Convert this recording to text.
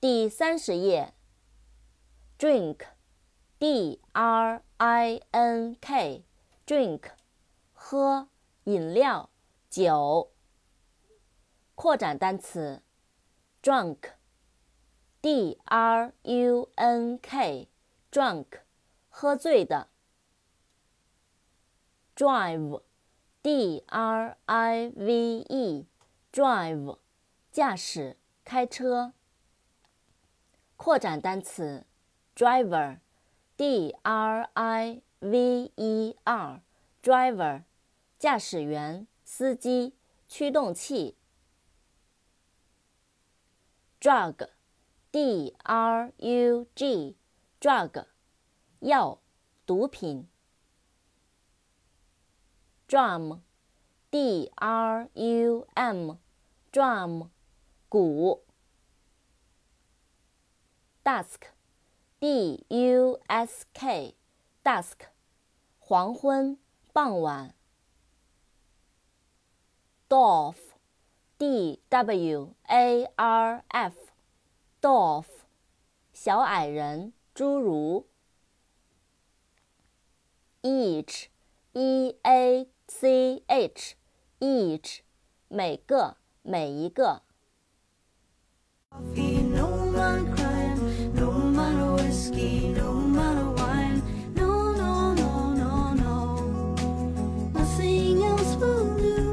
第三十页，drink，d r i n k，drink，喝饮料、酒。扩展单词，drunk，d r u n k，drunk，喝醉的。drive，d r i v e，drive，驾驶、开车。扩展单词，driver，d r i v e r，driver，驾驶员、司机、驱动器。drug，d r u g，drug，药、毒品。drum，d r u m，drum，鼓。Dusk，d u s k，dusk，黄昏、傍晚。dwarf，d w a r f，dwarf，小矮人、侏儒。each，e a c h，each，每个、每一个。